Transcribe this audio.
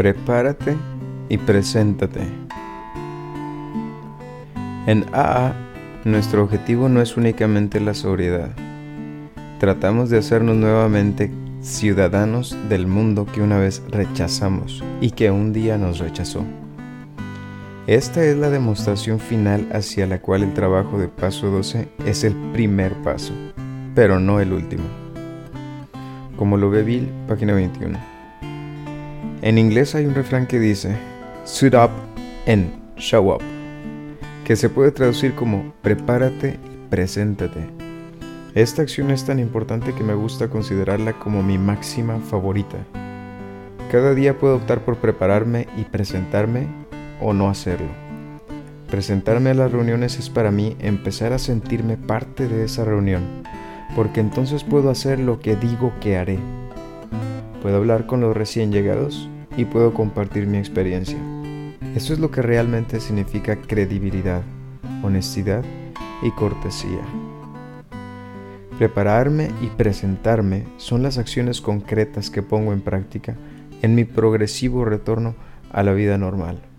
Prepárate y preséntate. En AA, nuestro objetivo no es únicamente la sobriedad. Tratamos de hacernos nuevamente ciudadanos del mundo que una vez rechazamos y que un día nos rechazó. Esta es la demostración final hacia la cual el trabajo de paso 12 es el primer paso, pero no el último. Como lo ve Bill, página 21. En inglés hay un refrán que dice, suit up and show up, que se puede traducir como prepárate y preséntate. Esta acción es tan importante que me gusta considerarla como mi máxima favorita. Cada día puedo optar por prepararme y presentarme o no hacerlo. Presentarme a las reuniones es para mí empezar a sentirme parte de esa reunión, porque entonces puedo hacer lo que digo que haré. Puedo hablar con los recién llegados y puedo compartir mi experiencia. Eso es lo que realmente significa credibilidad, honestidad y cortesía. Prepararme y presentarme son las acciones concretas que pongo en práctica en mi progresivo retorno a la vida normal.